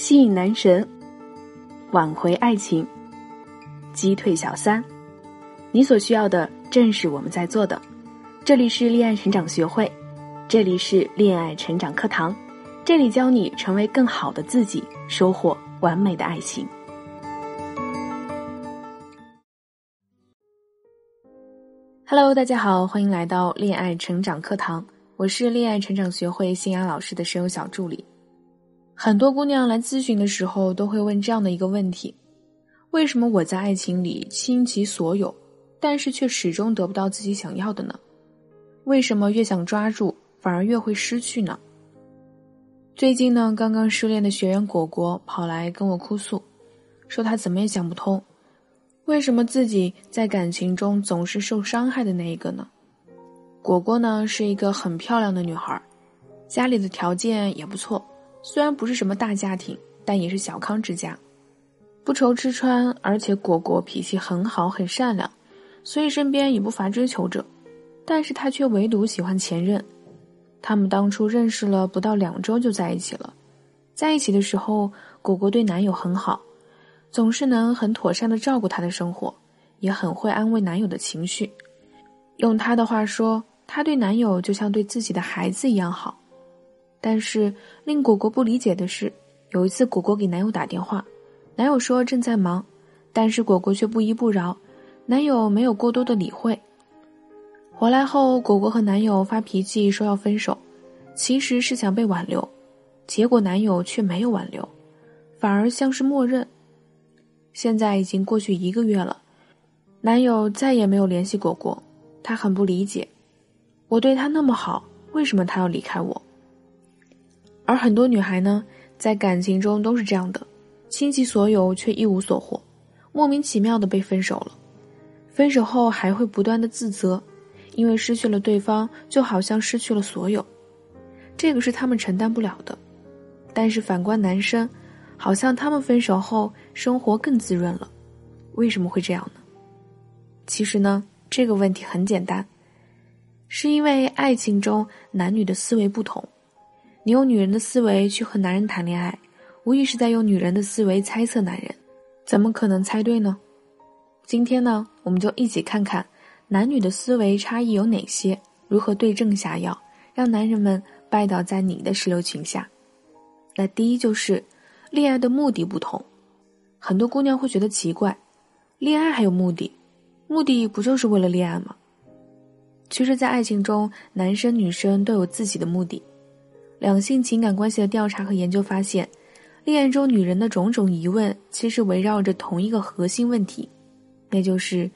吸引男神，挽回爱情，击退小三，你所需要的正是我们在做的。这里是恋爱成长学会，这里是恋爱成长课堂，这里教你成为更好的自己，收获完美的爱情。Hello，大家好，欢迎来到恋爱成长课堂，我是恋爱成长学会新雅老师的声优小助理。很多姑娘来咨询的时候，都会问这样的一个问题：为什么我在爱情里倾其所有，但是却始终得不到自己想要的呢？为什么越想抓住，反而越会失去呢？最近呢，刚刚失恋的学员果果跑来跟我哭诉，说她怎么也想不通，为什么自己在感情中总是受伤害的那一个呢？果果呢是一个很漂亮的女孩，家里的条件也不错。虽然不是什么大家庭，但也是小康之家，不愁吃穿，而且果果脾气很好，很善良，所以身边也不乏追求者，但是他却唯独喜欢前任。他们当初认识了不到两周就在一起了，在一起的时候，果果对男友很好，总是能很妥善的照顾他的生活，也很会安慰男友的情绪。用他的话说，他对男友就像对自己的孩子一样好。但是令果果不理解的是，有一次果果给男友打电话，男友说正在忙，但是果果却不依不饶，男友没有过多的理会。回来后，果果和男友发脾气说要分手，其实是想被挽留，结果男友却没有挽留，反而像是默认。现在已经过去一个月了，男友再也没有联系果果，他很不理解，我对他那么好，为什么他要离开我？而很多女孩呢，在感情中都是这样的，倾其所有却一无所获，莫名其妙的被分手了。分手后还会不断的自责，因为失去了对方，就好像失去了所有，这个是他们承担不了的。但是反观男生，好像他们分手后生活更滋润了，为什么会这样呢？其实呢，这个问题很简单，是因为爱情中男女的思维不同。你用女人的思维去和男人谈恋爱，无疑是在用女人的思维猜测男人，怎么可能猜对呢？今天呢，我们就一起看看男女的思维差异有哪些，如何对症下药，让男人们拜倒在你的石榴裙下。那第一就是恋爱的目的不同，很多姑娘会觉得奇怪，恋爱还有目的，目的不就是为了恋爱吗？其实，在爱情中，男生女生都有自己的目的。两性情感关系的调查和研究发现，恋爱中女人的种种疑问其实围绕着同一个核心问题，那就是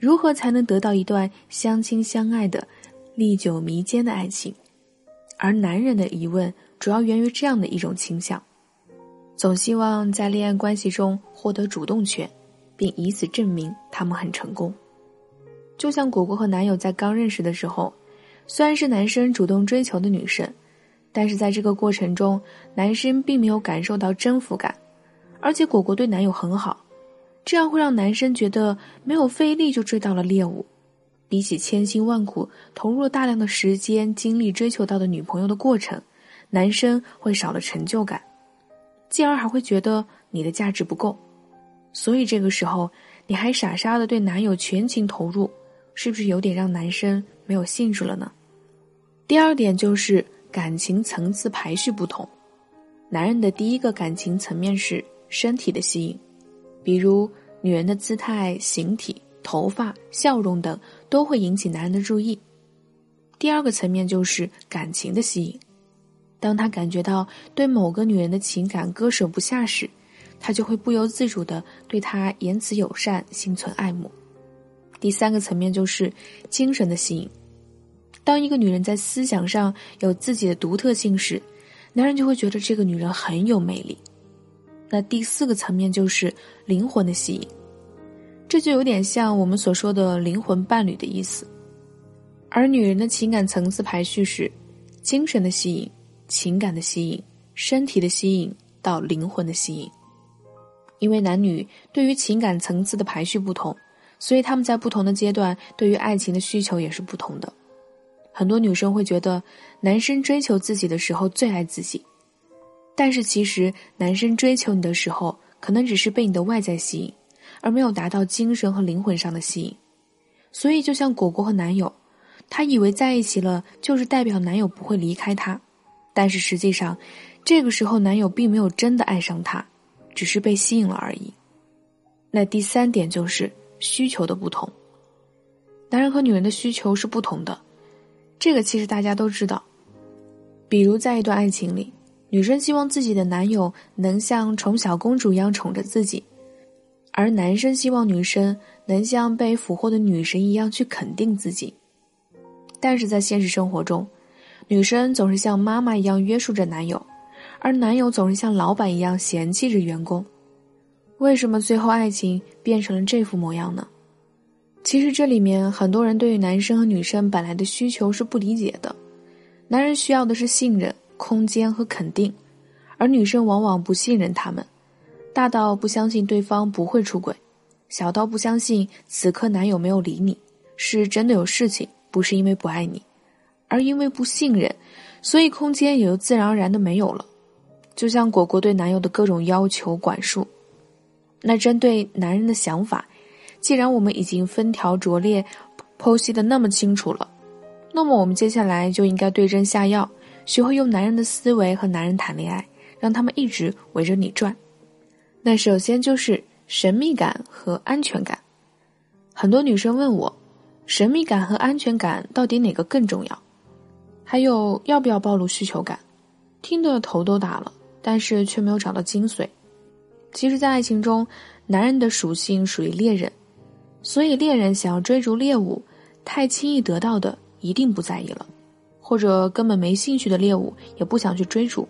如何才能得到一段相亲相爱的、历久弥坚的爱情。而男人的疑问主要源于这样的一种倾向：总希望在恋爱关系中获得主动权，并以此证明他们很成功。就像果果和男友在刚认识的时候，虽然是男生主动追求的女生。但是在这个过程中，男生并没有感受到征服感，而且果果对男友很好，这样会让男生觉得没有费力就追到了猎物，比起千辛万苦投入了大量的时间精力追求到的女朋友的过程，男生会少了成就感，进而还会觉得你的价值不够，所以这个时候你还傻傻的对男友全情投入，是不是有点让男生没有兴致了呢？第二点就是。感情层次排序不同，男人的第一个感情层面是身体的吸引，比如女人的姿态、形体、头发、笑容等都会引起男人的注意。第二个层面就是感情的吸引，当他感觉到对某个女人的情感割舍不下时，他就会不由自主的对她言辞友善、心存爱慕。第三个层面就是精神的吸引。当一个女人在思想上有自己的独特性时，男人就会觉得这个女人很有魅力。那第四个层面就是灵魂的吸引，这就有点像我们所说的灵魂伴侣的意思。而女人的情感层次排序是：精神的吸引、情感的吸引、身体的吸引到灵魂的吸引。因为男女对于情感层次的排序不同，所以他们在不同的阶段对于爱情的需求也是不同的。很多女生会觉得，男生追求自己的时候最爱自己，但是其实男生追求你的时候，可能只是被你的外在吸引，而没有达到精神和灵魂上的吸引。所以就像果果和男友，他以为在一起了就是代表男友不会离开他，但是实际上，这个时候男友并没有真的爱上他，只是被吸引了而已。那第三点就是需求的不同。男人和女人的需求是不同的，这个其实大家都知道。比如在一段爱情里，女生希望自己的男友能像宠小公主一样宠着自己，而男生希望女生能像被俘获的女神一样去肯定自己。但是在现实生活中，女生总是像妈妈一样约束着男友，而男友总是像老板一样嫌弃着员工。为什么最后爱情变成了这副模样呢？其实这里面很多人对于男生和女生本来的需求是不理解的。男人需要的是信任、空间和肯定，而女生往往不信任他们，大到不相信对方不会出轨，小到不相信此刻男友没有理你，是真的有事情，不是因为不爱你，而因为不信任，所以空间也就自然而然的没有了。就像果果对男友的各种要求管束，那针对男人的想法。既然我们已经分条拙列剖析的那么清楚了，那么我们接下来就应该对症下药，学会用男人的思维和男人谈恋爱，让他们一直围着你转。那首先就是神秘感和安全感。很多女生问我，神秘感和安全感到底哪个更重要？还有要不要暴露需求感？听得头都大了，但是却没有找到精髓。其实，在爱情中，男人的属性属于猎人。所以，猎人想要追逐猎物，太轻易得到的一定不在意了，或者根本没兴趣的猎物也不想去追逐。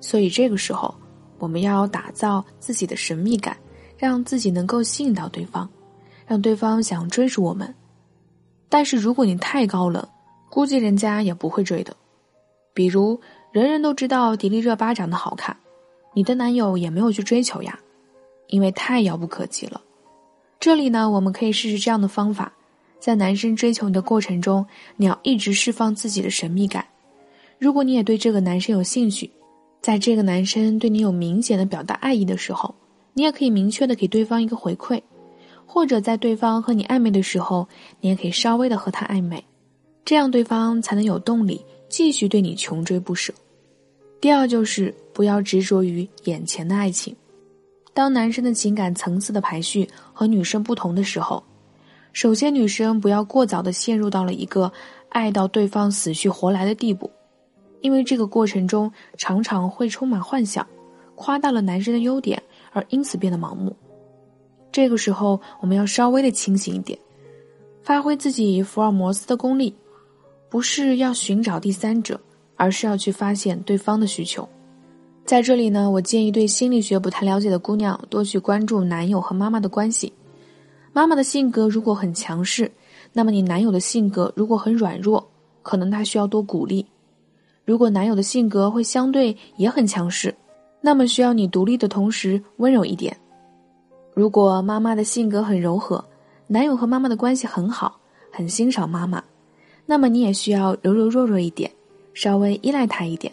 所以，这个时候我们要打造自己的神秘感，让自己能够吸引到对方，让对方想追逐我们。但是，如果你太高冷，估计人家也不会追的。比如，人人都知道迪丽热巴长得好看，你的男友也没有去追求呀，因为太遥不可及了。这里呢，我们可以试试这样的方法，在男生追求你的过程中，你要一直释放自己的神秘感。如果你也对这个男生有兴趣，在这个男生对你有明显的表达爱意的时候，你也可以明确的给对方一个回馈，或者在对方和你暧昧的时候，你也可以稍微的和他暧昧，这样对方才能有动力继续对你穷追不舍。第二就是不要执着于眼前的爱情。当男生的情感层次的排序和女生不同的时候，首先女生不要过早的陷入到了一个爱到对方死去活来的地步，因为这个过程中常常会充满幻想，夸大了男生的优点，而因此变得盲目。这个时候我们要稍微的清醒一点，发挥自己福尔摩斯的功力，不是要寻找第三者，而是要去发现对方的需求。在这里呢，我建议对心理学不太了解的姑娘多去关注男友和妈妈的关系。妈妈的性格如果很强势，那么你男友的性格如果很软弱，可能他需要多鼓励。如果男友的性格会相对也很强势，那么需要你独立的同时温柔一点。如果妈妈的性格很柔和，男友和妈妈的关系很好，很欣赏妈妈，那么你也需要柔柔弱弱一点，稍微依赖他一点。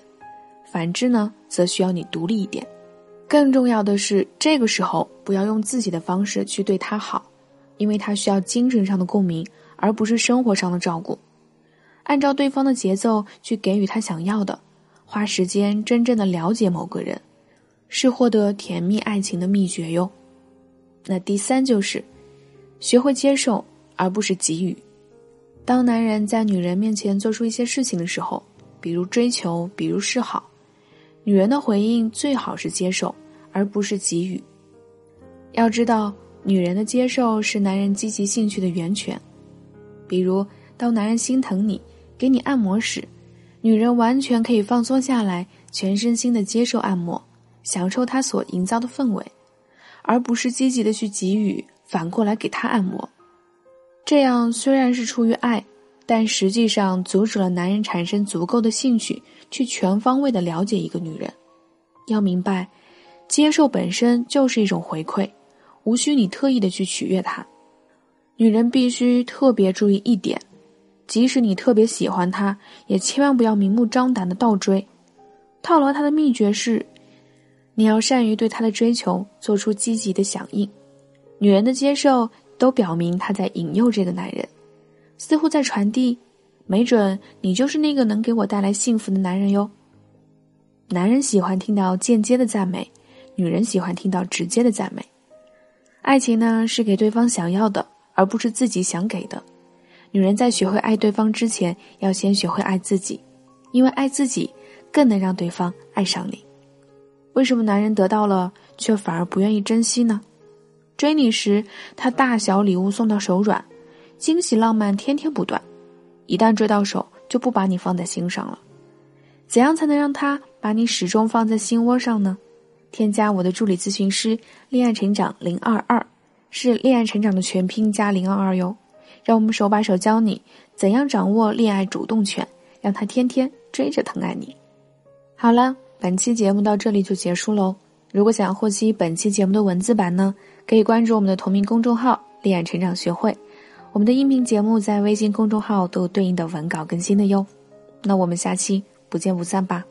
反之呢，则需要你独立一点。更重要的是，这个时候不要用自己的方式去对他好，因为他需要精神上的共鸣，而不是生活上的照顾。按照对方的节奏去给予他想要的，花时间真正的了解某个人，是获得甜蜜爱情的秘诀哟。那第三就是，学会接受而不是给予。当男人在女人面前做出一些事情的时候，比如追求，比如示好。女人的回应最好是接受，而不是给予。要知道，女人的接受是男人积极兴趣的源泉。比如，当男人心疼你，给你按摩时，女人完全可以放松下来，全身心的接受按摩，享受他所营造的氛围，而不是积极的去给予，反过来给他按摩。这样虽然是出于爱。但实际上阻止了男人产生足够的兴趣去全方位的了解一个女人。要明白，接受本身就是一种回馈，无需你特意的去取悦她。女人必须特别注意一点，即使你特别喜欢她，也千万不要明目张胆的倒追。套牢他的秘诀是，你要善于对他的追求做出积极的响应。女人的接受都表明她在引诱这个男人，似乎在传递，没准你就是那个能给我带来幸福的男人哟。男人喜欢听到间接的赞美，女人喜欢听到直接的赞美。爱情呢，是给对方想要的，而不是自己想给的。女人在学会爱对方之前，要先学会爱自己，因为爱自己更能让对方爱上你。为什么男人得到了却反而不愿意珍惜呢？追你时，他大小礼物送到手软，惊喜浪漫天天不断；一旦追到手，就不把你放在心上了。怎样才能让他把你始终放在心窝上呢？添加我的助理咨询师“恋爱成长零二二”，是恋爱成长的全拼加零二二哟。让我们手把手教你怎样掌握恋爱主动权，让他天天追着疼爱你。好了，本期节目到这里就结束喽。如果想要获悉本期节目的文字版呢？可以关注我们的同名公众号“恋爱成长学会”，我们的音频节目在微信公众号都有对应的文稿更新的哟。那我们下期不见不散吧。